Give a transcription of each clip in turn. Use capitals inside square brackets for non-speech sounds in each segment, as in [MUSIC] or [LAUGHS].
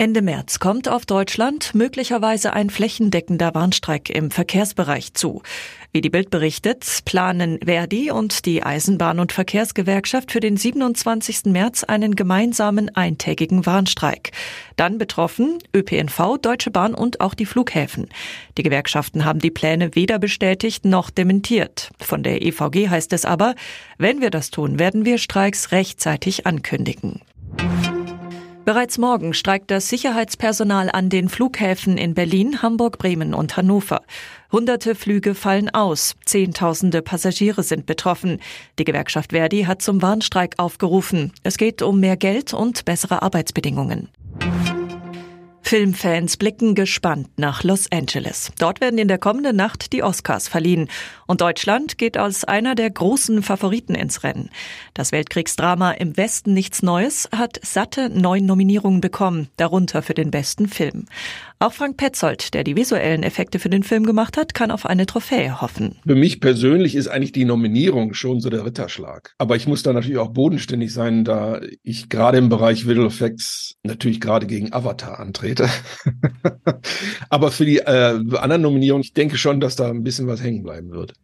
Ende März kommt auf Deutschland möglicherweise ein flächendeckender Warnstreik im Verkehrsbereich zu. Wie die Bild berichtet, planen Verdi und die Eisenbahn- und Verkehrsgewerkschaft für den 27. März einen gemeinsamen eintägigen Warnstreik. Dann betroffen ÖPNV, Deutsche Bahn und auch die Flughäfen. Die Gewerkschaften haben die Pläne weder bestätigt noch dementiert. Von der EVG heißt es aber, wenn wir das tun, werden wir Streiks rechtzeitig ankündigen. Bereits morgen streikt das Sicherheitspersonal an den Flughäfen in Berlin, Hamburg, Bremen und Hannover. Hunderte Flüge fallen aus, Zehntausende Passagiere sind betroffen. Die Gewerkschaft Verdi hat zum Warnstreik aufgerufen. Es geht um mehr Geld und bessere Arbeitsbedingungen. Filmfans blicken gespannt nach Los Angeles. Dort werden in der kommenden Nacht die Oscars verliehen. Und Deutschland geht als einer der großen Favoriten ins Rennen. Das Weltkriegsdrama Im Westen nichts Neues hat satte neun Nominierungen bekommen, darunter für den besten Film. Auch Frank Petzold, der die visuellen Effekte für den Film gemacht hat, kann auf eine Trophäe hoffen. Für mich persönlich ist eigentlich die Nominierung schon so der Ritterschlag. Aber ich muss da natürlich auch bodenständig sein, da ich gerade im Bereich Visual Effects natürlich gerade gegen Avatar antrete. [LAUGHS] Aber für die äh, anderen Nominierungen, ich denke schon, dass da ein bisschen was hängen bleiben wird.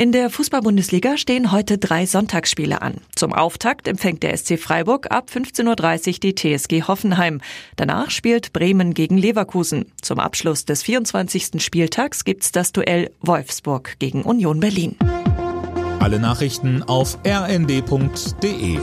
In der Fußball-Bundesliga stehen heute drei Sonntagsspiele an. Zum Auftakt empfängt der SC Freiburg ab 15.30 Uhr die TSG Hoffenheim. Danach spielt Bremen gegen Leverkusen. Zum Abschluss des 24. Spieltags gibt's das Duell Wolfsburg gegen Union Berlin. Alle Nachrichten auf rnd.de